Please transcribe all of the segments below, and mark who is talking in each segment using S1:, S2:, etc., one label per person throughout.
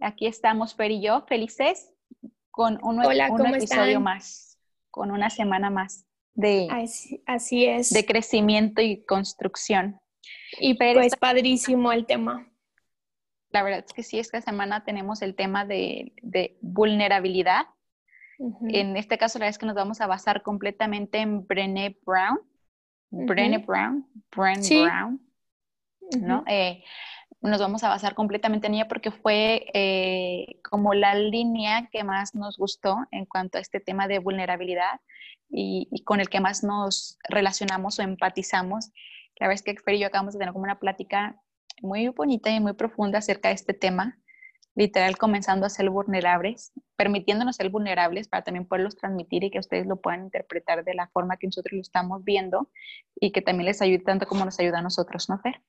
S1: Aquí estamos Fer y yo, felices, con un, episodio más, con una semana más de,
S2: así, es.
S1: de crecimiento y construcción.
S2: Y pues padrísimo el tema.
S1: La verdad es que sí, esta semana tenemos el tema de, vulnerabilidad. En este caso, la verdad es que nos vamos a basar completamente en Brené Brown. Brené Brown, Brené Brown, ¿no? Eh, nos vamos a basar completamente en ella porque fue eh, como la línea que más nos gustó en cuanto a este tema de vulnerabilidad y, con el que más nos relacionamos o empatizamos. La verdad es que Fer y yo acabamos de tener como una plática muy bonita y muy profunda acerca de este tema, literal comenzando a ser vulnerables, permitiéndonos ser vulnerables para también poderlos transmitir y que ustedes lo puedan interpretar de la forma que nosotros lo estamos viendo y que también les ayude tanto como nos ayuda a nosotros, ¿no, Fer?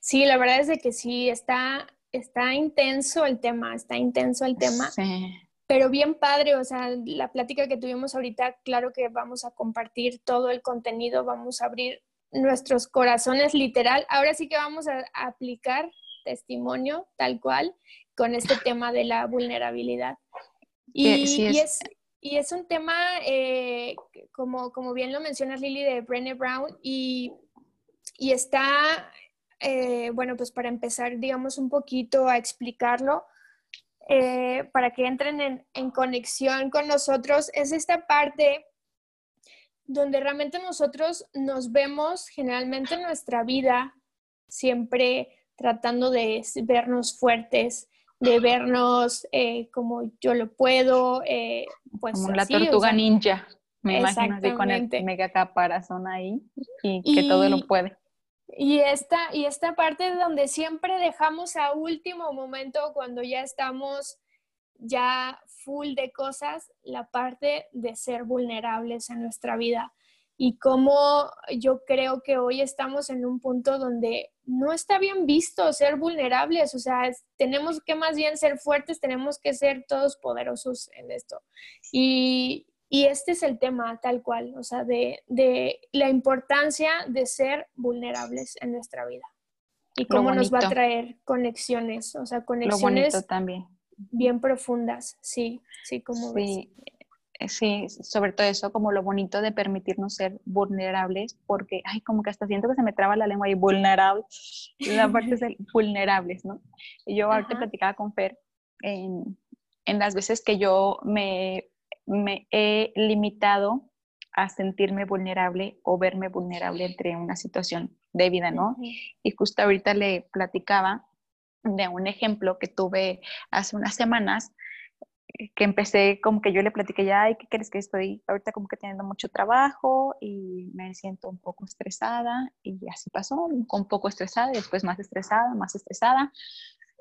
S2: Sí, la verdad es de que sí, está, está intenso el tema, está intenso el tema. Pero bien padre, o sea, la plática que tuvimos ahorita, claro que vamos a compartir todo el contenido, vamos a abrir nuestros corazones literal. Ahora sí que vamos a, aplicar testimonio tal cual con este tema de la vulnerabilidad. Y, es. y, es, un tema, eh, como, como bien lo mencionas Lili, de Brené Brown, y y está, eh, bueno, pues para empezar, digamos, un poquito a explicarlo, eh, para que entren en, en, conexión con nosotros, es esta parte donde realmente nosotros nos vemos generalmente en nuestra vida, siempre tratando de vernos fuertes, de vernos eh, como yo lo puedo, pues
S1: como la tortuga ninja. Me imagino así con el mega caparazón ahí y, que todo lo puede.
S2: Y esta, y esta parte donde siempre dejamos a último momento cuando ya estamos ya full de cosas, la parte de ser vulnerables en nuestra vida. Y cómo yo creo que hoy estamos en un punto donde no está bien visto ser vulnerables, o sea, tenemos que más bien ser fuertes, tenemos que ser todos poderosos en esto. Y, y este es el tema tal cual, o sea, de, la importancia de ser vulnerables en nuestra vida y cómo nos va a traer conexiones, o sea, conexiones
S1: también.
S2: bien profundas, sí, sí, como
S1: sí. Eh, sí, sobre todo eso, como lo bonito de permitirnos ser vulnerables, porque, ay, como que hasta siento que se me traba la lengua y vulnerable, la parte de vulnerables, ¿no? Y yo ahorita platicaba con Fer en, en las veces que yo me me he limitado a sentirme vulnerable o verme vulnerable entre una situación de vida, ¿no? Y justo ahorita le platicaba de un ejemplo que tuve hace unas semanas, eh, que empecé como que yo le platiqué ya, ay, ¿qué crees que estoy ahorita como que teniendo mucho trabajo y me siento un poco estresada? Y así pasó, un poco estresada y después más estresada, más estresada.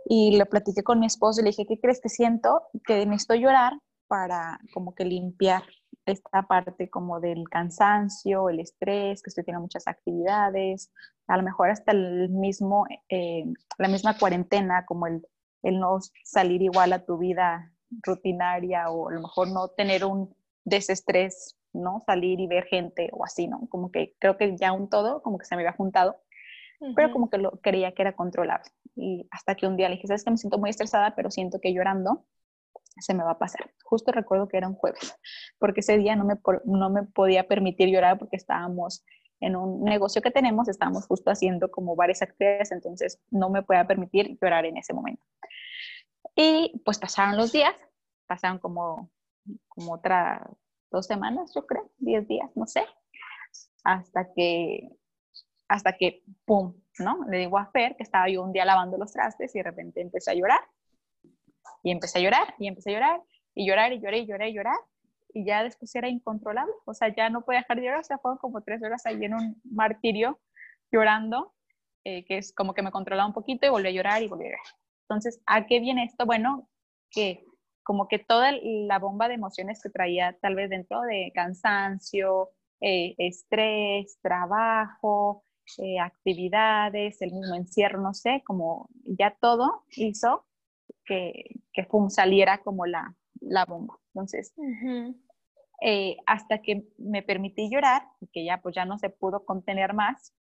S1: Y le platiqué con mi esposo y le dije, ¿qué crees que siento? Que necesito llorar para como que limpiar esta parte como del cansancio, el estrés, que estoy teniendo muchas actividades, a lo mejor hasta el mismo, eh, la misma cuarentena, como el, el no salir igual a tu vida rutinaria o a lo mejor no tener un desestrés, ¿no? Salir y ver gente o así, ¿no? Como que creo que ya un todo, como que se me había juntado, pero como que lo creía que era controlable. Y hasta que un día le dije, sabes que me siento muy estresada, pero siento que llorando se me va a pasar. Justo recuerdo que era un jueves, porque ese día no me, no me podía permitir llorar porque estábamos en un negocio que tenemos, estábamos justo haciendo como varias actividades, entonces no me podía permitir llorar en ese momento. Y pues pasaron los días, pasaron como, como otras dos semanas, yo creo, diez días, no sé, hasta que, hasta que, ¡pum!, ¿no? Le digo a Fer que estaba yo un día lavando los trastes y de repente empecé a llorar y empecé a llorar, y empecé a llorar, y llorar, y lloré, y lloré, y llorar. Y ya después era incontrolable. O sea, ya no podía dejar de llorar. O sea, fueron como tres horas ahí en un martirio llorando, eh, que es como que me controlaba un poquito y volví a llorar y volví a llorar. Entonces, ¿a qué viene esto? Bueno, que como que toda la bomba de emociones que traía tal vez dentro de cansancio, eh, estrés, trabajo, eh, actividades, el mismo encierro, no sé, como ya todo hizo que, que saliera como la, la bomba. Entonces, eh, hasta que me permití llorar, que ya pues ya no se pudo contener más,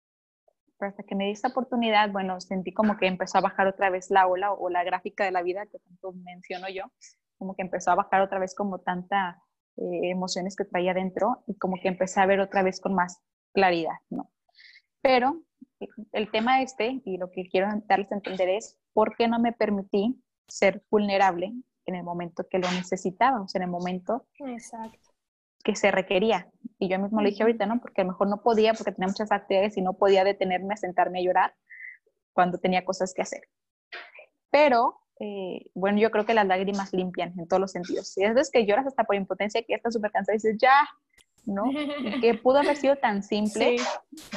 S1: pero hasta que me di esa oportunidad, bueno, sentí como que empezó a bajar otra vez la ola o, la gráfica de la vida que tanto menciono yo, como que empezó a bajar otra vez como tanta eh, emociones que traía dentro y como que empecé a ver otra vez con más claridad, ¿no? Pero el tema este, y lo que quiero darles a entender es, ¿por qué no me permití ser vulnerable en el momento que lo sea, en el momento que se requería. Y yo mismo le dije ahorita, ¿no? Porque a lo mejor no podía, porque tenía muchas actividades y no podía detenerme a sentarme a llorar cuando tenía cosas que hacer. Pero, eh, bueno, yo creo que las lágrimas limpian en todos los sentidos. Si es que lloras hasta por impotencia, que ya estás súper cansada y dices, ya, ¿no? que pudo haber sido tan simple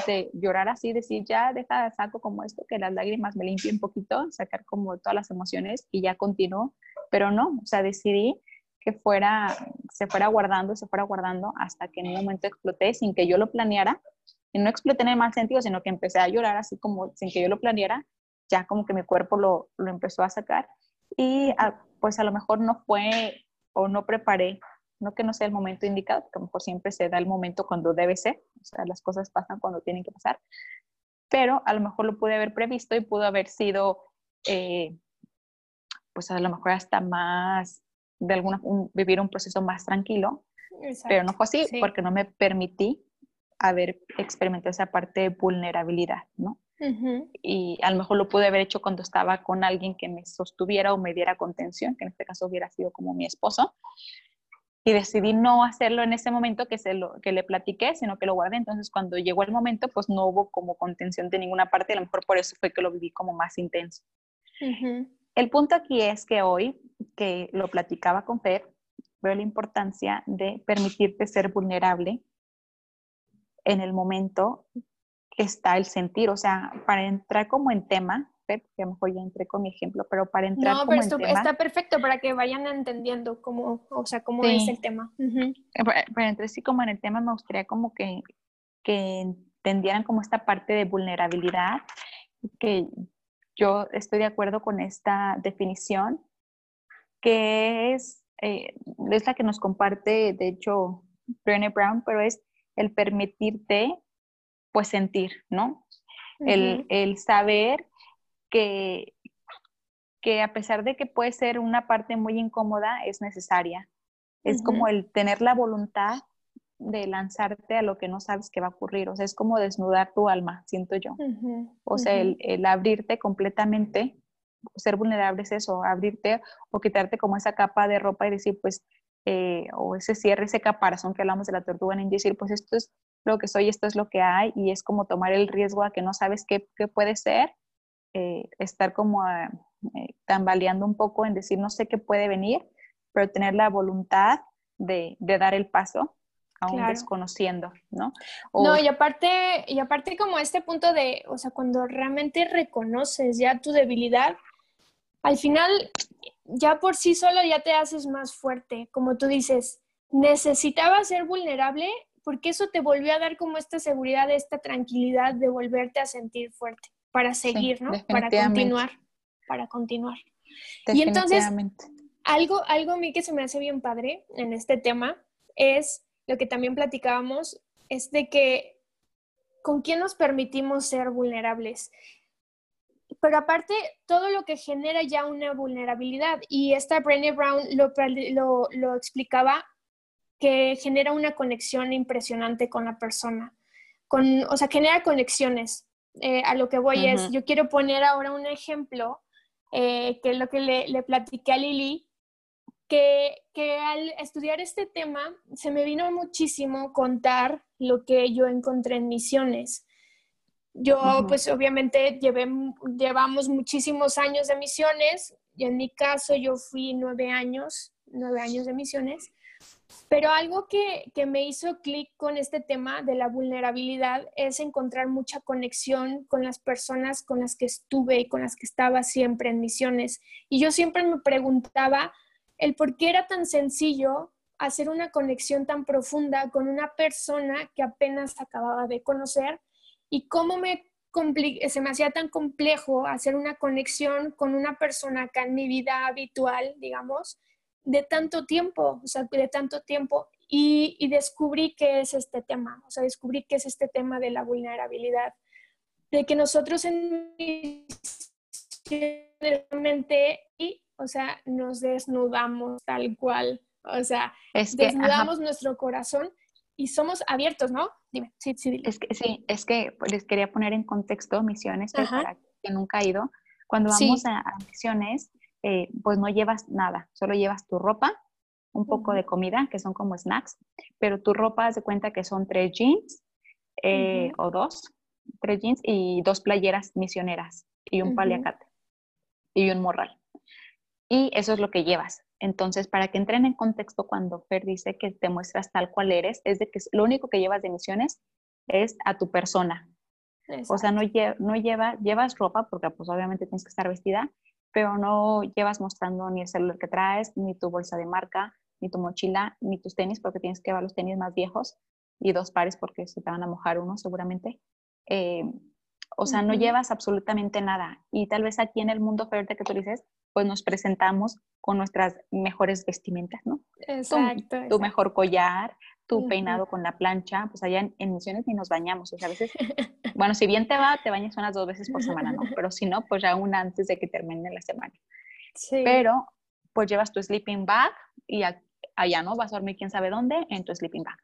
S1: de llorar así, decir, ya deja, saco como esto, que las lágrimas me limpien un poquito, sacar como todas las emociones y ya continúo, pero no, o sea, decidí que fuera, se fuera guardando, se fuera guardando hasta que en un momento exploté sin que yo lo planeara, y no exploté en el mal sentido, sino que empecé a llorar así como sin que yo lo planeara, ya como que mi cuerpo lo, lo empezó a sacar. Y ah, pues a lo mejor no fue o no preparé no que no sea el momento indicado, porque a lo mejor siempre se da el momento cuando debe ser, o sea, las cosas pasan cuando tienen que pasar, pero a lo mejor lo pude haber previsto y pudo haber sido, eh, pues a lo mejor hasta más, de alguna, vivir un proceso más tranquilo, pero no fue así porque no me permití haber experimentado esa parte de vulnerabilidad, ¿no? Y a lo mejor lo pude haber hecho cuando estaba con alguien que me sostuviera o me diera contención, que en este caso hubiera sido como mi esposo, y decidí no hacerlo en ese momento que, se lo, que le platiqué, sino que lo guardé. Entonces, cuando llegó el momento, pues no hubo como contención de ninguna parte, a lo mejor por eso fue que lo viví como más intenso. El punto aquí es que hoy, que lo platicaba con Fer, veo la importancia de permitirte ser vulnerable en el momento que está el sentir, o sea, para entrar como en tema, que a lo mejor ya entré con mi ejemplo, pero para entrar no, pero
S2: esto, está perfecto para que vayan entendiendo cómo, o sea, cómo es el tema.
S1: Eh, para, entrar sí como en el tema me gustaría como que, que entendieran como esta parte de vulnerabilidad, que yo estoy de acuerdo con esta definición, que es, eh, es la que nos comparte, de hecho, Brené Brown, pero es el permitirte, pues, sentir, ¿no? el, el, saber que, que a pesar de que puede ser una parte muy incómoda, es necesaria. Es como el tener la voluntad de lanzarte a lo que no sabes que va a ocurrir. O sea, es como desnudar tu alma, siento yo. O sea, el, el, abrirte completamente, ser vulnerable es eso, abrirte o quitarte como esa capa de ropa y decir, pues, eh, o ese cierre, ese caparazón que hablamos de la tortuga y decir, pues esto es lo que soy, esto es lo que hay, y es como tomar el riesgo a que no sabes qué, qué puede ser eh, estar como eh, tambaleando un poco en decir, no sé qué puede venir, pero tener la voluntad de, dar el paso aún desconociendo, ¿no?
S2: No, y aparte, y aparte como este punto de, o sea, cuando realmente reconoces ya tu debilidad, al final ya por sí solo ya te haces más fuerte, como tú dices, necesitaba ser vulnerable porque eso te volvió a dar como esta seguridad, esta tranquilidad de volverte a sentir fuerte para seguir, ¿no? Para continuar, para continuar. Y entonces, algo, algo a mí que se me hace bien padre en este tema es lo que también platicábamos, es de que con quién nos permitimos ser vulnerables. Pero aparte, todo lo que genera ya una vulnerabilidad, y esta Brené Brown lo, lo, lo explicaba, que genera una conexión impresionante con la persona. Con, o sea, genera conexiones. Eh, a lo que voy es, yo quiero poner ahora un ejemplo, eh, que es lo que le, le platiqué a Lili, que, que, al estudiar este tema se me vino muchísimo contar lo que yo encontré en misiones. Yo, pues obviamente, llevé, llevamos muchísimos años de misiones y en mi caso yo fui nueve años, nueve años de misiones. Pero algo que, que me hizo clic con este tema de la vulnerabilidad es encontrar mucha conexión con las personas con las que estuve y con las que estaba siempre en misiones. Y yo siempre me preguntaba el por qué era tan sencillo hacer una conexión tan profunda con una persona que apenas acababa de conocer y cómo me se me hacía tan complejo hacer una conexión con una persona acá en mi vida habitual, digamos, de tanto tiempo, o sea, de tanto tiempo, y, descubrí qué es este tema, o sea, descubrí qué es este tema de la vulnerabilidad, de que nosotros en mente, y, o sea, nos desnudamos tal cual, o sea, desnudamos nuestro corazón y somos abiertos, ¿no? Dime, sí, sí,
S1: Es que, sí, es que les quería poner en contexto misiones, que para que nunca ha ido. Cuando vamos a, misiones, eh, pues no llevas nada, solo llevas tu ropa, un poco de comida, que son como snacks, pero tu ropa, de cuenta que son tres jeans eh, o dos, tres jeans y dos playeras misioneras y un paliacate y un morral. Y eso es lo que llevas. Entonces, para que entren en contexto, cuando Fer dice que te muestras tal cual eres, es de que lo único que llevas de misiones es a tu persona. O sea, no, no lleva, llevas ropa, porque pues obviamente tienes que estar vestida, pero no llevas mostrando ni el celular que traes, ni tu bolsa de marca, ni tu mochila, ni tus tenis, porque tienes que llevar los tenis más viejos y dos pares porque se te van a mojar uno seguramente. Eh, o sea, no llevas absolutamente nada. Y tal vez aquí en el mundo fuerte que tú dices, pues nos presentamos con nuestras mejores vestimentas, ¿no?
S2: Exacto.
S1: Tu, mejor collar, tu peinado con la plancha, pues allá en, misiones ni nos bañamos, o sea, a veces, bueno, si bien te va, te bañas unas dos veces por semana, ¿no? Pero si no, pues ya una antes de que termine la semana. Sí. Pero, pues llevas tu sleeping bag y allá, ¿no? Vas a dormir quién sabe dónde en tu sleeping bag.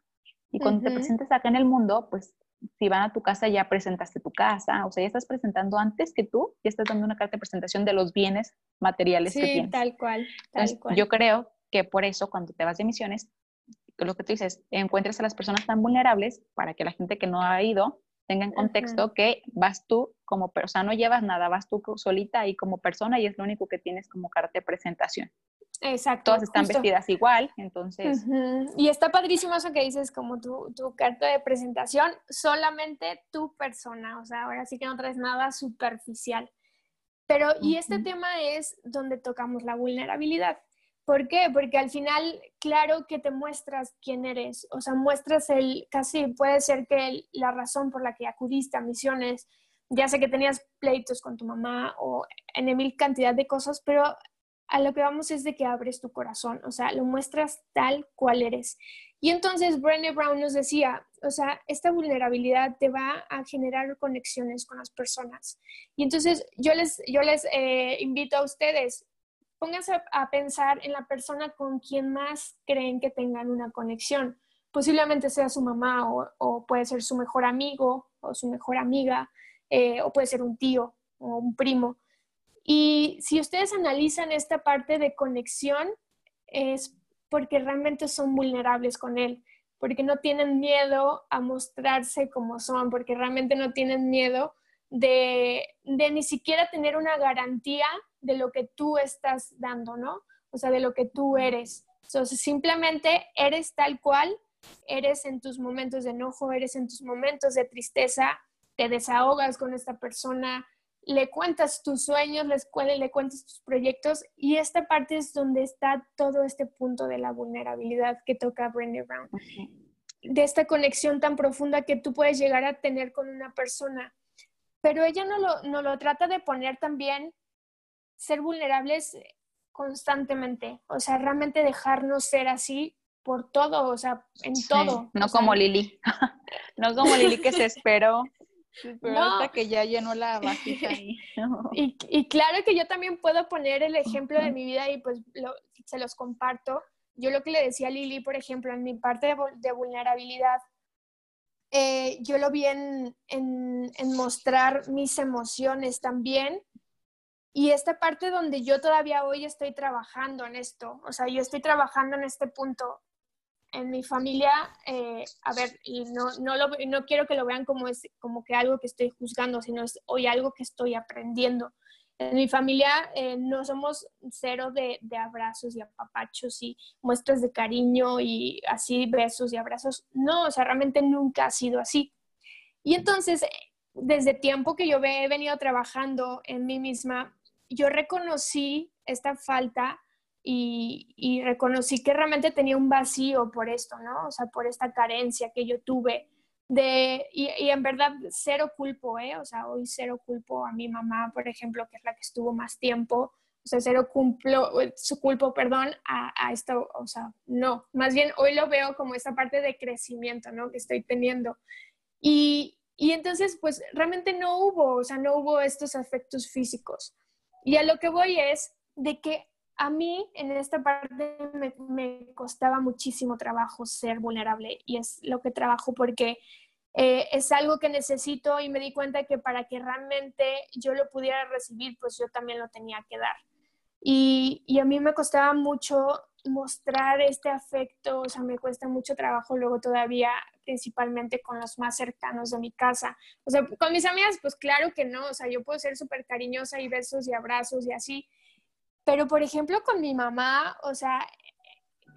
S1: Y cuando te presentes acá en el mundo, pues si van a tu casa ya presentaste tu casa, o sea, ya estás presentando antes que tú, ya estás dando una carta de presentación de los bienes materiales que tienes.
S2: tal cual, tal cual.
S1: Yo creo que por eso cuando te vas de misiones, lo que tú dices, encuentres a las personas tan vulnerables para que la gente que no ha ido tenga en contexto que vas tú como persona, no llevas nada, vas tú solita y como persona y es lo único que tienes como carta de presentación.
S2: Exacto.
S1: Todas están vestidas igual, entonces.
S2: Y está padrísimo eso que dices, como tu, tu, carta de presentación, solamente tu persona, o sea, ahora sí que no traes nada superficial. Pero, y este tema es donde tocamos la vulnerabilidad. ¿Por qué? Porque al final, claro que te muestras quién eres, o sea, muestras el, casi puede ser que la razón por la que acudiste a misiones, ya sé que tenías pleitos con tu mamá o en mil cantidad de cosas, pero a lo que vamos es de que abres tu corazón, o sea, lo muestras tal cual eres. Y entonces Brené Brown nos decía, o sea, esta vulnerabilidad te va a generar conexiones con las personas. Y entonces yo les, yo les eh, invito a ustedes, pónganse a, pensar en la persona con quien más creen que tengan una conexión. Posiblemente sea su mamá o, puede ser su mejor amigo o su mejor amiga, eh, o puede ser un tío o un primo. Y si ustedes analizan esta parte de conexión, es porque realmente son vulnerables con él, porque no tienen miedo a mostrarse como son, porque realmente no tienen miedo de, ni siquiera tener una garantía de lo que tú estás dando, ¿no? O sea, de lo que tú eres. Entonces, simplemente eres tal cual, eres en tus momentos de enojo, eres en tus momentos de tristeza, te desahogas con esta persona, le cuentas tus sueños, le, le cuentas tus proyectos y esta parte es donde está todo este punto de la vulnerabilidad que toca Brené Brown. De esta conexión tan profunda que tú puedes llegar a tener con una persona. Pero ella no lo, no lo trata de poner también ser vulnerables constantemente, o sea, realmente dejarnos ser así por todo, o sea, en todo.
S1: No como Lili, no como Lili que se esperó pero hasta que ya llenó la vasija ahí.
S2: y, y, claro que yo también puedo poner el ejemplo de mi vida y pues se los comparto. Yo lo que le decía a Lili, por ejemplo, en mi parte de, vulnerabilidad, eh, yo lo vi en, en, en mostrar mis emociones también. Y esta parte donde yo todavía hoy estoy trabajando en esto, o sea, yo estoy trabajando en este punto en mi familia, eh, a ver, y no, no, lo, no quiero que lo vean como, es, como que algo que estoy juzgando, sino es hoy algo que estoy aprendiendo. En mi familia eh, no somos cero de, de, abrazos y apapachos y muestras de cariño y así besos y abrazos. No, o sea, realmente nunca ha sido así. Y entonces, desde tiempo que yo he venido trabajando en mí misma, yo reconocí esta falta y, reconocí que realmente tenía un vacío por esto, ¿no? O sea, por esta carencia que yo tuve de, y, en verdad cero culpo, ¿eh? O sea, hoy cero culpo a mi mamá, por ejemplo, que es la que estuvo más tiempo, o sea, cero cumplo, su culpo, perdón, a, a, esto, o sea, no, más bien hoy lo veo como esta parte de crecimiento, ¿no? Que estoy teniendo. Y, y entonces, pues realmente no hubo, o sea, no hubo estos afectos físicos. Y a lo que voy es de que a mí en esta parte me, costaba muchísimo trabajo ser vulnerable y es lo que trabajo porque eh, es algo que necesito y me di cuenta que para que realmente yo lo pudiera recibir, pues yo también lo tenía que dar. Y a mí me costaba mucho mostrar este afecto, o sea, me cuesta mucho trabajo luego todavía, principalmente con los más cercanos de mi casa. O sea, con mis amigas, pues claro que no, o sea, yo puedo ser súper cariñosa y besos y abrazos y así, pero, por ejemplo, con mi mamá, o sea,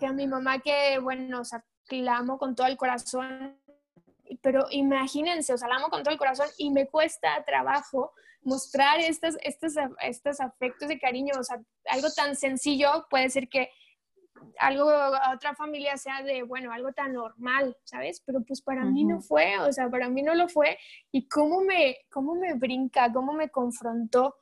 S2: que a mi mamá que, bueno, o sea, la amo con todo el corazón, pero imagínense, o sea, la amo con todo el corazón y me cuesta trabajo mostrar estos, estos, estos afectos de cariño, o sea, algo tan sencillo puede ser que algo a otra familia sea de, bueno, algo tan normal, ¿sabes? Pero pues para mí no fue, o sea, para mí no lo fue. Y cómo me, cómo me brinca, cómo me confrontó.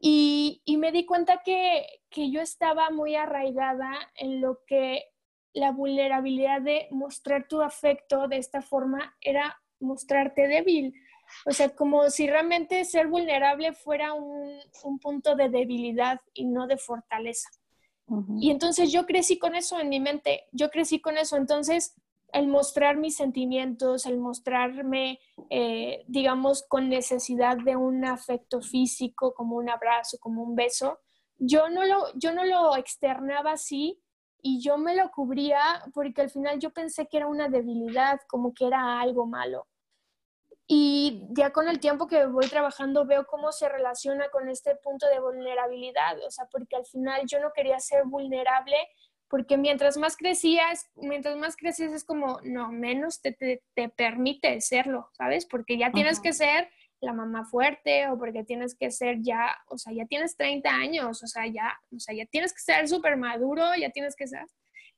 S2: Y, me di cuenta que, yo estaba muy arraigada en lo que la vulnerabilidad de mostrar tu afecto de esta forma era mostrarte débil. O sea, como si realmente ser vulnerable fuera un, punto de debilidad y no de fortaleza. Y entonces yo crecí con eso en mi mente, yo crecí con eso. Entonces, el mostrar mis sentimientos, el mostrarme, eh, digamos, con necesidad de un afecto físico, como un abrazo, como un beso, yo no lo, yo no lo externaba así y yo me lo cubría porque al final yo pensé que era una debilidad, como que era algo malo. Y ya con el tiempo que voy trabajando veo cómo se relaciona con este punto de vulnerabilidad, o sea, porque al final yo no quería ser vulnerable porque mientras más crecías, mientras más creces es como, no, menos te, te, permite serlo, ¿sabes? Porque ya tienes que ser la mamá fuerte o porque tienes que ser ya, o sea, ya tienes 30 años, o sea, ya, o sea, ya tienes que ser súper maduro, ya tienes que ser...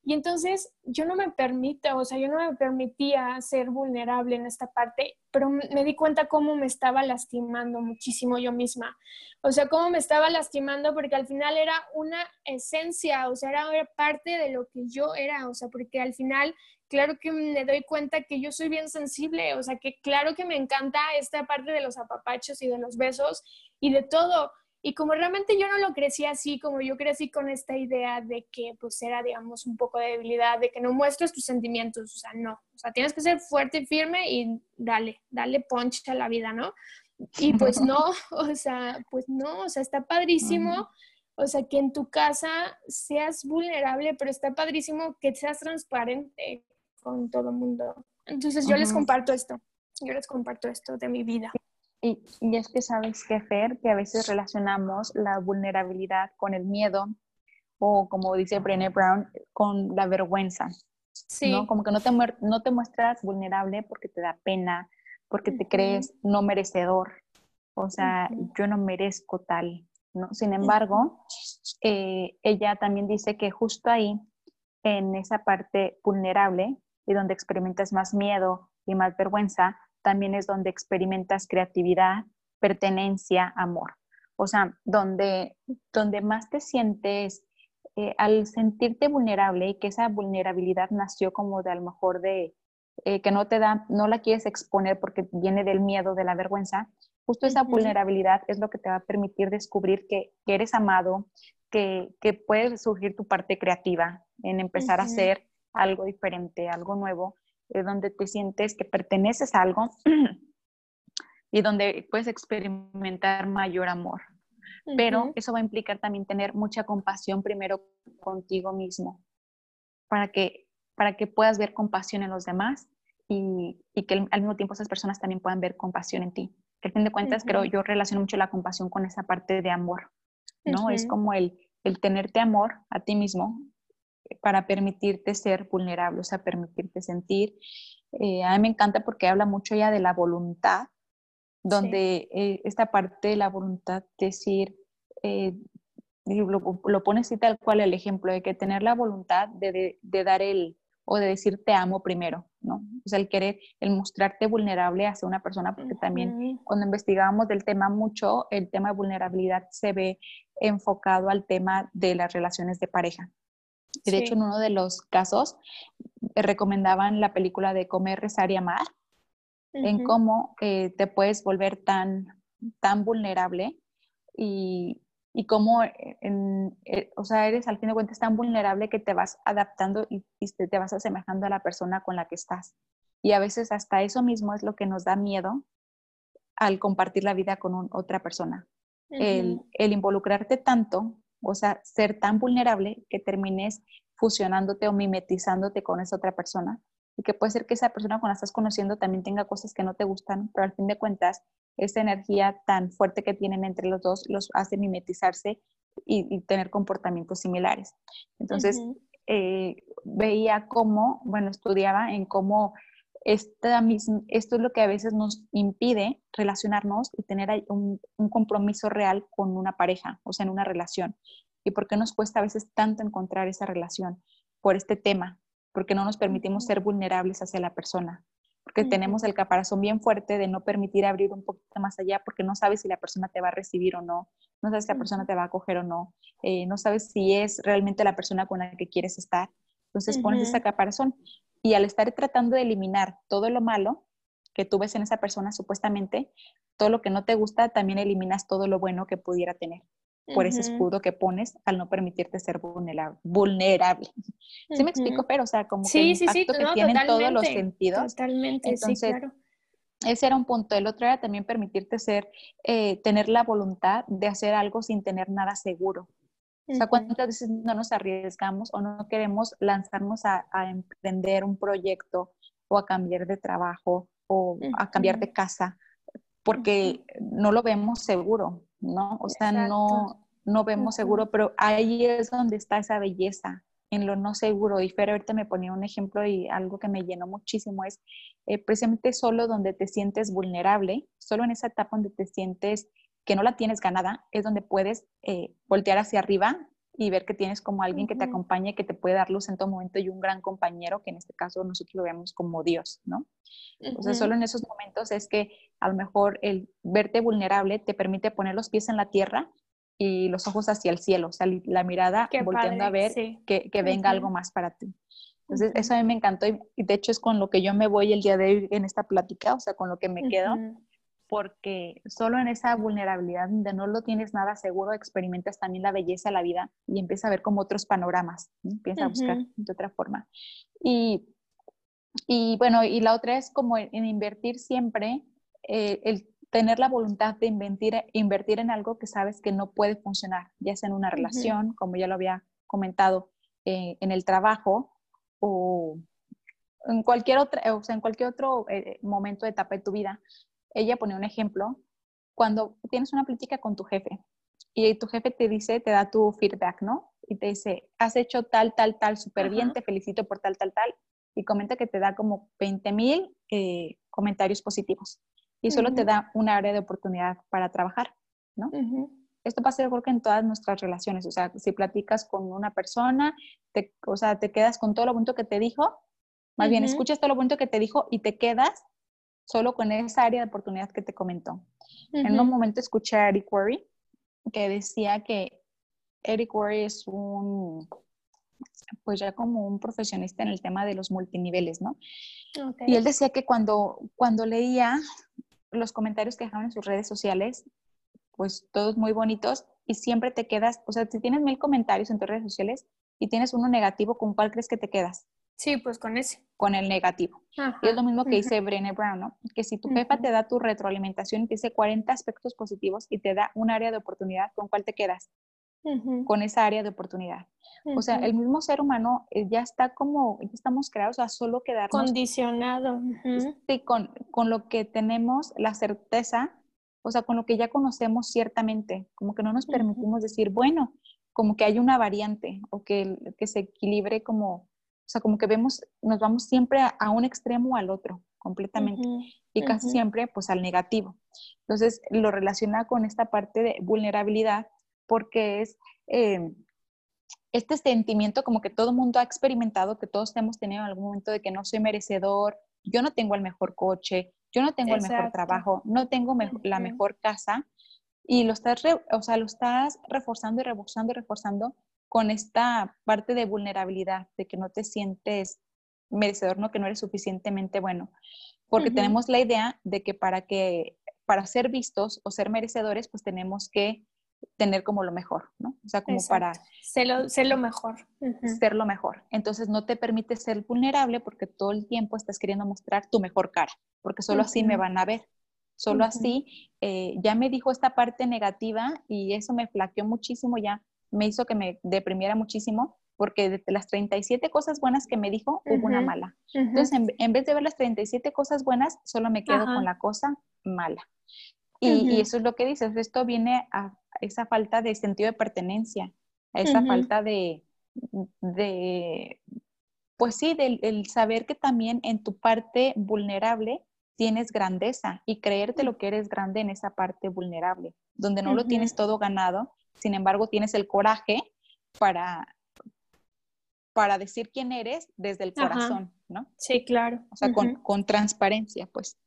S2: Y entonces yo no me permito, o sea, yo no me permitía ser vulnerable en esta parte, pero me di cuenta cómo me estaba lastimando muchísimo yo misma. O sea, cómo me estaba lastimando porque al final era una esencia, o sea, era parte de lo que yo era, o sea, porque al final, claro que me doy cuenta que yo soy bien sensible, o sea, que claro que me encanta esta parte de los apapachos y de los besos y de todo, y como realmente yo no lo crecí así, como yo crecí con esta idea de que pues era, digamos, un poco de debilidad, de que no muestres tus sentimientos, o sea, no, o sea, tienes que ser fuerte y firme y dale, dale punch a la vida, ¿no? Y pues no, o sea, pues no, o sea, está padrísimo, o sea, que en tu casa seas vulnerable, pero está padrísimo que seas transparente con todo el mundo. Entonces yo les comparto esto, yo les comparto esto de mi vida.
S1: Y, y, es que sabes que, Fer, que a veces relacionamos la vulnerabilidad con el miedo o, como dice Brené Brown, con la vergüenza. Sí. ¿no? Como que no te, no te muestras vulnerable porque te da pena, porque te crees no merecedor. O sea, yo no merezco tal. ¿no? Sin embargo, eh, ella también dice que justo ahí, en esa parte vulnerable y donde experimentas más miedo y más vergüenza, también es donde experimentas creatividad, pertenencia, amor. O sea, donde, donde más te sientes eh, al sentirte vulnerable y que esa vulnerabilidad nació como de a lo mejor de eh, que no te da, no la quieres exponer porque viene del miedo, de la vergüenza, justo esa vulnerabilidad es lo que te va a permitir descubrir que, eres amado, que, que, puede surgir tu parte creativa en empezar a hacer algo diferente, algo nuevo donde te sientes que perteneces a algo y donde puedes experimentar mayor amor. Pero eso va a implicar también tener mucha compasión primero contigo mismo, para que, para que puedas ver compasión en los demás y, y que al mismo tiempo esas personas también puedan ver compasión en ti. al fin de cuentas, creo yo relaciono mucho la compasión con esa parte de amor, ¿no? Es como el, el tenerte amor a ti mismo para permitirte ser vulnerable, o sea, permitirte sentir. Eh, a mí me encanta porque habla mucho ya de la voluntad, donde eh, esta parte de la voluntad, decir, eh, lo, lo pone así tal cual el ejemplo, de que tener la voluntad de, de, dar el, o de decir te amo primero, ¿no? O sea, el querer, el mostrarte vulnerable hacia una persona, porque también cuando investigamos del tema mucho, el tema de vulnerabilidad se ve enfocado al tema de las relaciones de pareja. Y de hecho, en uno de los casos, eh, recomendaban la película de Comer, Rezar y Amar, en cómo eh, te puedes volver tan, tan vulnerable y, y cómo, eh, en, o sea, eres al fin de cuentas tan vulnerable que te vas adaptando y, te, vas asemejando a la persona con la que estás. Y a veces hasta eso mismo es lo que nos da miedo al compartir la vida con otra persona. el, el, involucrarte tanto, o sea, ser tan vulnerable que termines fusionándote o mimetizándote con esa otra persona. Y que puede ser que esa persona cuando la estás conociendo también tenga cosas que no te gustan, pero al fin de cuentas, esa energía tan fuerte que tienen entre los dos los hace mimetizarse y, tener comportamientos similares. Entonces, eh, veía cómo, bueno, estudiaba en cómo esta misma, esto es lo que a veces nos impide relacionarnos y tener un, un, compromiso real con una pareja, o sea, en una relación. ¿Y por qué nos cuesta a veces tanto encontrar esa relación? Por este tema, porque no nos permitimos ser vulnerables hacia la persona, porque tenemos el caparazón bien fuerte de no permitir abrir un poquito más allá, porque no sabes si la persona te va a recibir o no, no sabes si la persona te va a acoger o no, eh, no sabes si es realmente la persona con la que quieres estar. Entonces pones ese caparazón y al estar tratando de eliminar todo lo malo que tú ves en esa persona supuestamente, todo lo que no te gusta, también eliminas todo lo bueno que pudiera tener por ese escudo que pones al no permitirte ser vulnerable. vulnerable. ¿Sí me explico? Pero, o sea, como que el impacto que tiene en todos los sentidos.
S2: Totalmente, sí, claro.
S1: Ese era un punto. El otro era también permitirte ser, eh, tener la voluntad de hacer algo sin tener nada seguro. O sea, ¿cuántas veces no nos arriesgamos o no queremos lanzarnos a, emprender un proyecto o a cambiar de trabajo o a cambiar de casa porque no lo vemos seguro, ¿no? O sea, no, no vemos seguro, pero ahí es donde está esa belleza, en lo no seguro. Y Fer ahorita me ponía un ejemplo y algo que me llenó muchísimo es eh, precisamente solo donde te sientes vulnerable, solo en esa etapa donde te sientes que no la tienes ganada, es donde puedes eh, voltear hacia arriba y ver que tienes como alguien que te acompañe, que te puede dar luz en todo momento y un gran compañero, que en este caso nosotros lo vemos como Dios, ¿no? O sea, solo en esos momentos es que a lo mejor el verte vulnerable te permite poner los pies en la tierra y los ojos hacia el cielo, o sea, la mirada volteando a ver que, que, venga algo más para ti. Entonces, eso a mí me encantó y, de hecho es con lo que yo me voy el día de hoy en esta plática, o sea, con lo que me quedo, porque solo en esa vulnerabilidad donde no lo tienes nada seguro, experimentas también la belleza de la vida y empiezas a ver como otros panoramas, empiezas a buscar de otra forma. Y, y, bueno, y la otra es como en, invertir siempre, eh, el tener la voluntad de invertir, invertir en algo que sabes que no puede funcionar, ya sea en una relación, como ya lo había comentado, eh, en el trabajo o en cualquier otra, o sea, en cualquier otro eh, momento, etapa de tu vida, ella pone un ejemplo, cuando tienes una plática con tu jefe y tu jefe te dice, te da tu feedback, ¿no? Y te dice, has hecho tal, tal, tal, súper bien, te felicito por tal, tal, tal, y comenta que te da como 20 mil eh, comentarios positivos y solo te da un área de oportunidad para trabajar, ¿no? Esto pasa yo creo que en todas nuestras relaciones, o sea, si platicas con una persona, te, o sea, te quedas con todo lo bonito que te dijo, más bien escuchas todo lo bonito que te dijo y te quedas solo con esa área de oportunidad que te comentó. En un momento escuché a Eric Worre que decía que Eric Worre es un, pues ya como un profesionista en el tema de los multiniveles, ¿no? Y él decía que cuando, cuando leía los comentarios que dejaban en sus redes sociales, pues todos muy bonitos, y siempre te quedas, o sea, si tienes mil comentarios en tus redes sociales y tienes uno negativo, ¿con cuál crees que te quedas?
S2: Sí, pues con ese.
S1: Con el negativo. Y es lo mismo que dice Brené Brown, ¿no? Que si tu jefa te da tu retroalimentación y te dice 40 aspectos positivos y te da un área de oportunidad, ¿con cuál te quedas? Con esa área de oportunidad. O sea, el mismo ser humano eh, ya está como, ya estamos creados a solo quedarnos.
S2: Condicionado.
S1: Sí, con, con lo que tenemos la certeza o sea, con lo que ya conocemos ciertamente, como que no nos permitimos decir, bueno, como que hay una variante o que, que se equilibre como, o sea, como que vemos, nos vamos siempre a, un extremo o al otro completamente y casi siempre pues al negativo. Entonces lo relaciona con esta parte de vulnerabilidad porque es eh, este sentimiento como que todo mundo ha experimentado, que todos hemos tenido en algún momento de que no soy merecedor, yo no tengo el mejor coche, yo no tengo el mejor trabajo, no tengo la mejor casa y lo estás, o sea, lo estás reforzando y reforzando y reforzando con esta parte de vulnerabilidad, de que no te sientes merecedor, no que no eres suficientemente bueno, porque tenemos la idea de que para que para ser vistos o ser merecedores, pues tenemos que tener como lo mejor, ¿no? O sea, como para...
S2: Ser lo, ser lo mejor.
S1: Ser lo mejor. Entonces no te permite ser vulnerable porque todo el tiempo estás queriendo mostrar tu mejor cara, porque solo así me van a ver. Solo así, eh, ya me dijo esta parte negativa y eso me flaqueó muchísimo, ya me hizo que me deprimiera muchísimo, porque de las 37 cosas buenas que me dijo, hubo una mala. Entonces, en, vez de ver las 37 cosas buenas, solo me quedo con la cosa mala. Y, eso es lo que dices, esto viene a esa falta de sentido de pertenencia, a esa falta de, de, pues sí, del el saber que también en tu parte vulnerable tienes grandeza y creerte lo que eres grande en esa parte vulnerable, donde no lo tienes todo ganado, sin embargo tienes el coraje para, para decir quién eres desde el corazón, ¿no?
S2: Sí, claro.
S1: O sea, con, con transparencia, pues.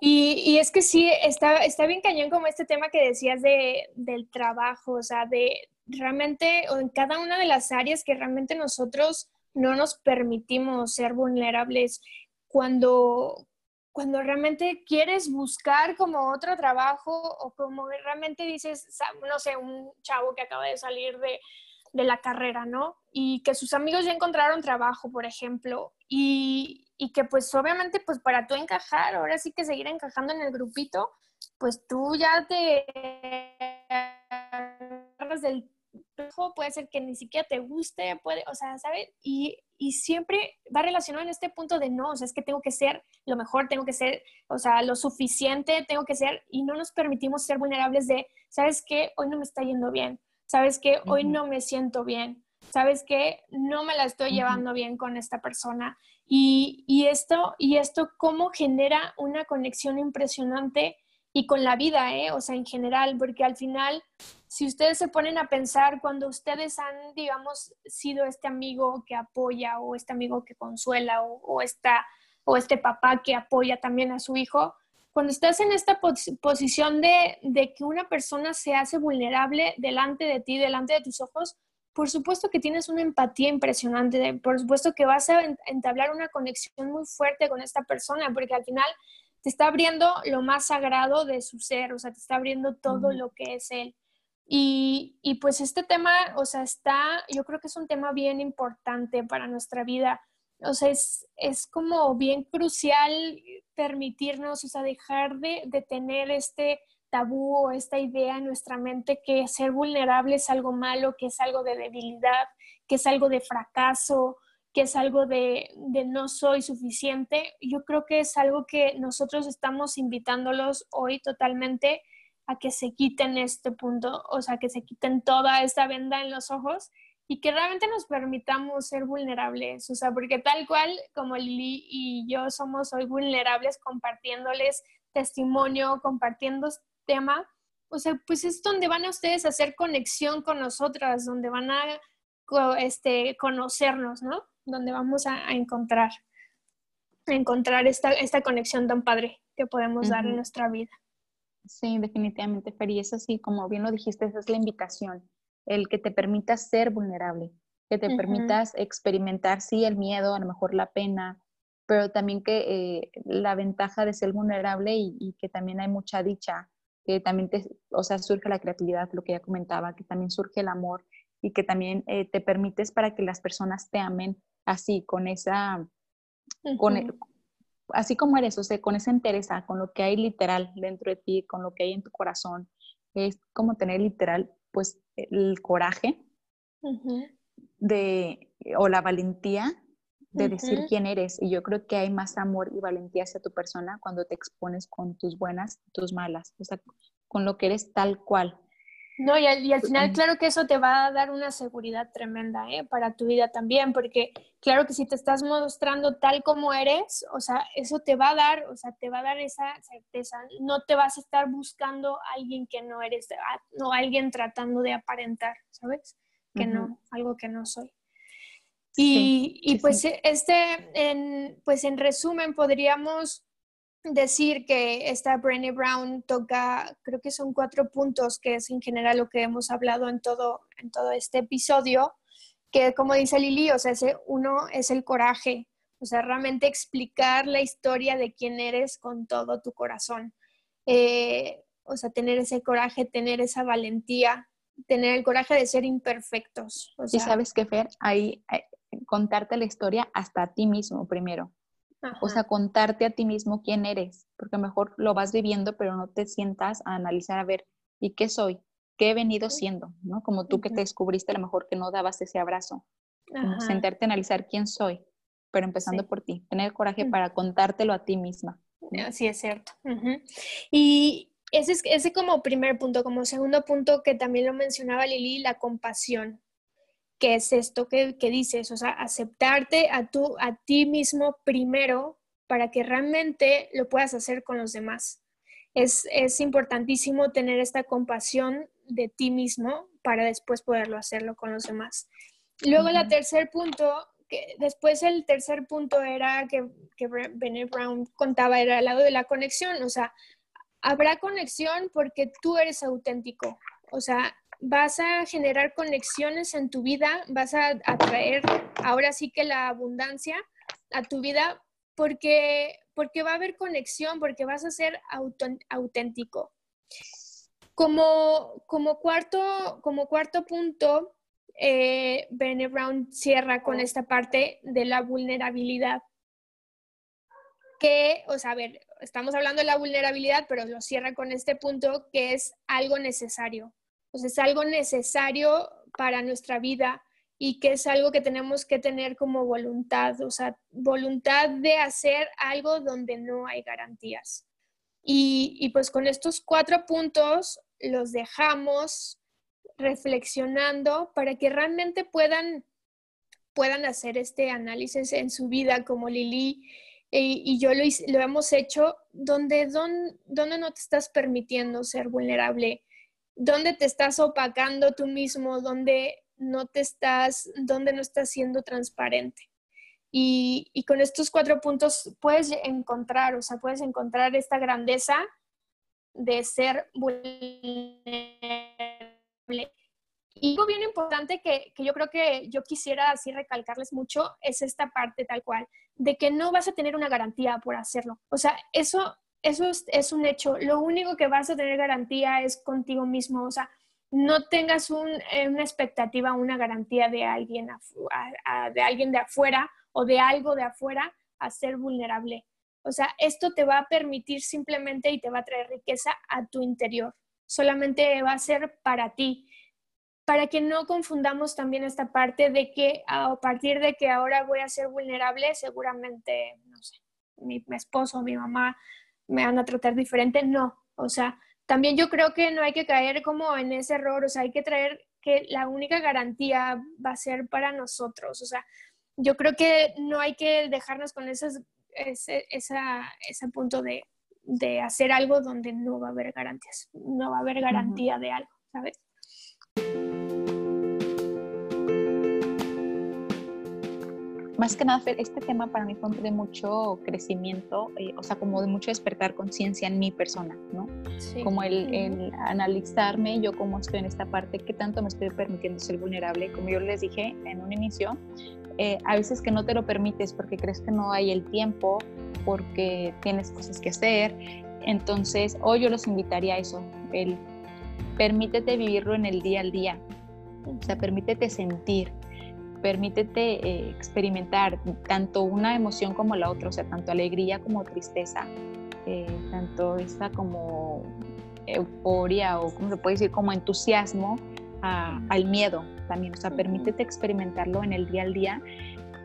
S2: Y, es que sí, está, está bien cañón como este tema que decías de, del trabajo, o sea, de realmente, o en cada una de las áreas que realmente nosotros no nos permitimos ser vulnerables cuando, cuando realmente quieres buscar como otro trabajo o como realmente dices, no sé, un chavo que acaba de salir de, de la carrera, ¿no? Y que sus amigos ya encontraron trabajo, por ejemplo, y, y que pues obviamente pues para tú encajar, ahora sí que seguir encajando en el grupito, pues tú ya te agarras del puede ser que ni siquiera te guste, puede, o sea, ¿sabes? Y, y, siempre va relacionado en este punto de no, o sea, es que tengo que ser lo mejor, tengo que ser, o sea, lo suficiente, tengo que ser, y no nos permitimos ser vulnerables de, ¿sabes qué? Hoy no me está yendo bien, ¿sabes qué? Hoy no me siento bien, ¿sabes qué? No me la estoy llevando bien con esta persona. Y, y, esto, y esto, ¿cómo genera una conexión impresionante? Y con la vida, ¿eh? O sea, en general, porque al final, si ustedes se ponen a pensar, cuando ustedes han, digamos, sido este amigo que apoya o este amigo que consuela o, o, esta, o este papá que apoya también a su hijo, cuando estás en esta posición de, de que una persona se hace vulnerable delante de ti, delante de tus ojos, por supuesto que tienes una empatía impresionante, por supuesto que vas a entablar una conexión muy fuerte con esta persona, porque al final te está abriendo lo más sagrado de su ser, o sea, te está abriendo todo lo que es él. Y, y, pues este tema, o sea, está, yo creo que es un tema bien importante para nuestra vida. O sea, es, es como bien crucial permitirnos, o sea, dejar de, de tener este tabú o esta idea en nuestra mente que ser vulnerable es algo malo, que es algo de debilidad, que es algo de fracaso, que es algo de, no soy suficiente. Yo creo que es algo que nosotros estamos invitándolos hoy totalmente a que se quiten este punto, o sea, que se quiten toda esta venda en los ojos y que realmente nos permitamos ser vulnerables, o sea, porque tal cual como Lili y yo somos hoy vulnerables compartiéndoles testimonio, compartiendo tema, o sea, pues es donde van a ustedes a hacer conexión con nosotras, donde van a este, conocernos, ¿no? Donde vamos a, encontrar, encontrar esta, esta, conexión tan padre que podemos dar en nuestra vida.
S1: Sí, definitivamente, Feri, es así, como bien lo dijiste, esa es la invitación, el que te permita ser vulnerable, que te permitas experimentar, sí, el miedo, a lo mejor la pena, pero también que eh, la ventaja de ser vulnerable y, y, que también hay mucha dicha que también te, o sea, surge la creatividad, lo que ya comentaba, que también surge el amor y que también eh, te permites para que las personas te amen así, con esa, con, e, así como eres, o sea, con esa entereza, con lo que hay literal dentro de ti, con lo que hay en tu corazón. Es como tener literal, pues, el coraje de, o la valentía de decir quién eres. Y yo creo que hay más amor y valentía hacia tu persona cuando te expones con tus buenas, tus malas, o sea, con lo que eres tal cual.
S2: No, y al, y al, final, claro que eso te va a dar una seguridad tremenda ¿eh? para tu vida también, porque claro que si te estás mostrando tal como eres, o sea, eso te va a dar, o sea, te va a dar esa certeza. No te vas a estar buscando a alguien que no eres, no alguien tratando de aparentar, ¿sabes? Que no, algo que no soy. Y, y pues este, en, pues en resumen, podríamos decir que esta Brené Brown toca, creo que son cuatro puntos, que es en general lo que hemos hablado en todo, en todo este episodio, que como dice Lili, o sea, ese uno es el coraje, o sea, realmente explicar la historia de quién eres con todo tu corazón. Eh, o sea, tener ese coraje, tener esa valentía, tener el coraje de ser imperfectos.
S1: O y sabes que, Fer, ahí eh, contarte la historia hasta a ti mismo primero. O sea, contarte a ti mismo quién eres, porque mejor lo vas viviendo, pero no te sientas a analizar, a ver, ¿y qué soy? ¿Qué he venido siendo? ¿No? Como tú que te descubriste, a lo mejor que no dabas ese abrazo. sentarte a analizar quién soy, pero empezando por ti, tener coraje para contártelo a ti misma.
S2: Sí, es cierto. Y ese es ese como primer punto, como segundo punto que también lo mencionaba Lili, la compasión. ¿Qué es esto que, dices? O sea, aceptarte a, tú, a ti mismo primero para que realmente lo puedas hacer con los demás. Es, importantísimo tener esta compasión de ti mismo para después poderlo hacerlo con los demás. Luego, el tercer punto, que después el tercer punto era que, que Brown contaba, era el lado de la conexión. O sea, habrá conexión porque tú eres auténtico. O sea, vas a generar conexiones en tu vida, vas a atraer ahora sí que la abundancia a tu vida porque, porque va a haber conexión, porque vas a ser auténtico. Como, como, cuarto, como cuarto punto, eh, Bene Brown cierra con esta parte de la vulnerabilidad. Que, o sea, ver, estamos hablando de la vulnerabilidad, pero lo cierra con este punto que es algo necesario. Pues es algo necesario para nuestra vida y que es algo que tenemos que tener como voluntad, o sea, voluntad de hacer algo donde no hay garantías. Y, pues con estos cuatro puntos los dejamos reflexionando para que realmente puedan, puedan hacer este análisis en su vida como Lili y, yo lo, lo, hemos hecho, donde, donde, donde no te estás permitiendo ser vulnerable, dónde te estás opacando tú mismo, dónde no te estás, dónde no estás siendo transparente. Y, y, con estos cuatro puntos puedes encontrar, o sea, puedes encontrar esta grandeza de ser vulnerable. Y algo bien importante que, que, yo creo que yo quisiera así recalcarles mucho es esta parte tal cual, de que no vas a tener una garantía por hacerlo. O sea, eso eso es, un hecho. Lo único que vas a tener garantía es contigo mismo. O sea, no tengas eh, una expectativa, una garantía de alguien, de alguien de afuera o de algo de afuera a ser vulnerable. O sea, esto te va a permitir simplemente y te va a traer riqueza a tu interior. Solamente va a ser para ti. Para que no confundamos también esta parte de que a partir de que ahora voy a ser vulnerable, seguramente, no sé, mi, mi esposo, mi mamá, me van a tratar diferente, no. O sea, también yo creo que no hay que caer como en ese error, o sea, hay que traer que la única garantía va a ser para nosotros, o sea, yo creo que no hay que dejarnos con ese, ese punto de, de, hacer algo donde no va a haber garantías, no va a haber garantía de algo, ¿sabes?
S1: Más que nada, este tema para mí fue de mucho crecimiento, eh, o sea, como de mucho despertar conciencia en mi persona, ¿no? Como el, analizarme yo cómo estoy en esta parte, qué tanto me estoy permitiendo ser vulnerable. Como yo les dije en un inicio, eh, a veces que no te lo permites porque crees que no hay el tiempo, porque tienes cosas que hacer. Entonces, hoy yo los invitaría a eso, el permítete vivirlo en el día al día, o sea, permítete sentir, permítete eh, experimentar tanto una emoción como la otra, o sea, tanto alegría como tristeza, eh, tanto esta como euforia o como se puede decir, como entusiasmo al miedo también, o sea, permítete experimentarlo en el día al día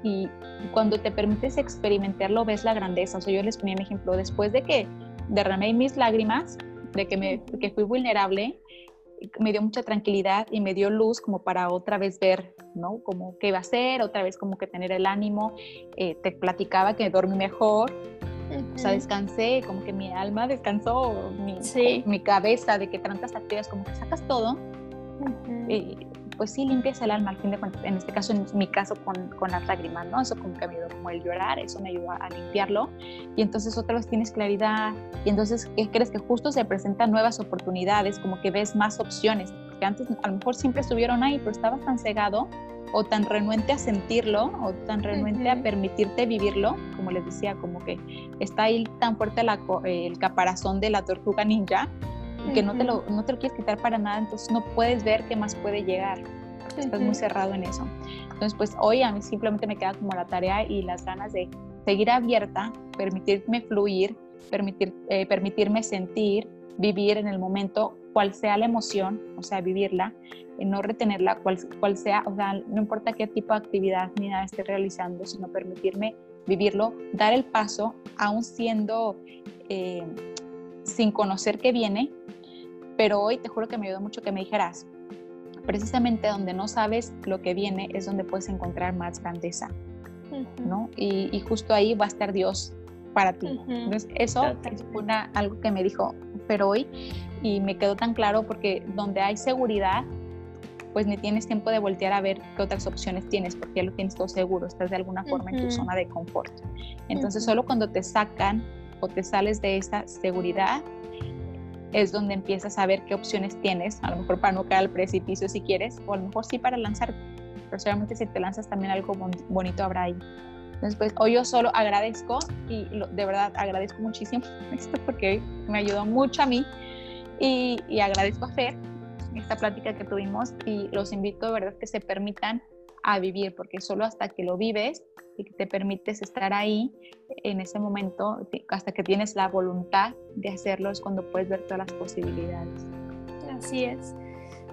S1: y cuando te permites experimentarlo ves la grandeza. O sea, yo les ponía mi ejemplo, después de que derramé mis lágrimas, de que, me, que fui vulnerable, me dio mucha tranquilidad y me dio luz como para otra vez ver, ¿no? Como qué iba a hacer, otra vez como que tener el ánimo. Eh, te platicaba que dormí mejor, o sea, descansé, como que mi alma descansó, mi, mi cabeza, de que tantas actividades, como que sacas todo. y, pues sí limpias el alma al fin de cuentas, en este caso, en mi caso con, con las lágrimas, ¿no? Eso como que me ayudó como el llorar, eso me ayudó a limpiarlo. Y entonces otra vez tienes claridad. Y entonces ¿qué crees que justo se presentan nuevas oportunidades, como que ves más opciones, porque antes a lo mejor siempre estuvieron ahí, pero estabas tan cegado o tan renuente a sentirlo o tan renuente a permitirte vivirlo, como les decía, como que está ahí tan fuerte la, el caparazón de la tortuga ninja que no, te lo, no te lo quieres quitar para nada, entonces no puedes ver qué más puede llegar, estás muy cerrado en eso. Entonces, pues hoy a mí simplemente me queda como la tarea y las ganas de seguir abierta, permitirme fluir, permitir, eh, permitirme sentir, vivir en el momento, cual sea la emoción, o sea, vivirla, no retenerla, cual, cual sea, o sea, no importa qué tipo de actividad ni nada esté realizando, sino permitirme vivirlo, dar el paso, aún siendo eh, sin conocer qué viene, pero hoy te juro que me ayudó mucho que me dijeras, precisamente donde no sabes lo que viene es donde puedes encontrar más grandeza, ¿no? Y, justo ahí va a estar Dios para ti. Entonces, eso es una, algo que me dijo pero hoy y me quedó tan claro porque donde hay seguridad, pues ni tienes tiempo de voltear a ver qué otras opciones tienes, porque ya lo tienes todo seguro, estás de alguna forma en tu zona de confort. Entonces, solo cuando te sacan o te sales de esa seguridad, es donde empiezas a ver qué opciones tienes, a lo mejor para no caer al precipicio si quieres, o a lo mejor sí para lanzarte, pero seguramente si te lanzas también algo bonito habrá ahí. Entonces, pues hoy yo solo agradezco y de verdad agradezco muchísimo esto porque me ayudó mucho a mí y, y agradezco a Fer esta plática que tuvimos y los invito de verdad que se permitan a vivir porque solo hasta que lo vives y te permites estar ahí en ese momento, hasta que tienes la voluntad de hacerlo, es cuando puedes ver todas las posibilidades.
S2: Así es.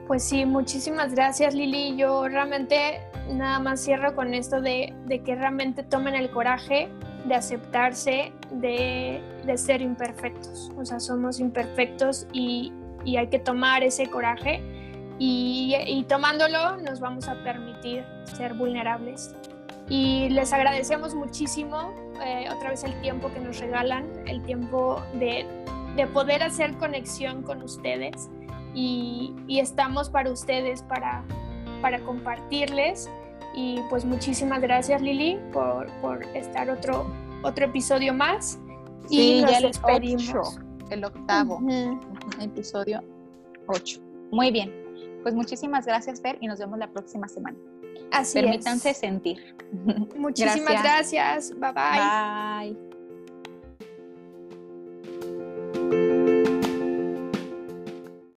S2: Pues sí, muchísimas gracias Lili. Yo realmente nada más cierro con esto de, que realmente tomen el coraje de aceptarse, de, ser imperfectos. O sea, somos imperfectos y, hay que tomar ese coraje y, y, tomándolo nos vamos a permitir ser vulnerables y les agradecemos muchísimo eh, otra vez el tiempo que nos regalan, el tiempo de, de poder hacer conexión con ustedes y, y estamos para ustedes, para, para compartirles. Y pues muchísimas gracias Lili por, por estar otro, otro episodio más.
S1: y nos ya el despedimos. el octavo episodio 8. Muy bien. Pues muchísimas gracias, Fer, y nos vemos la próxima semana.
S2: Así
S1: Permítanse sentir.
S2: Muchísimas gracias. Bye bye. Bye.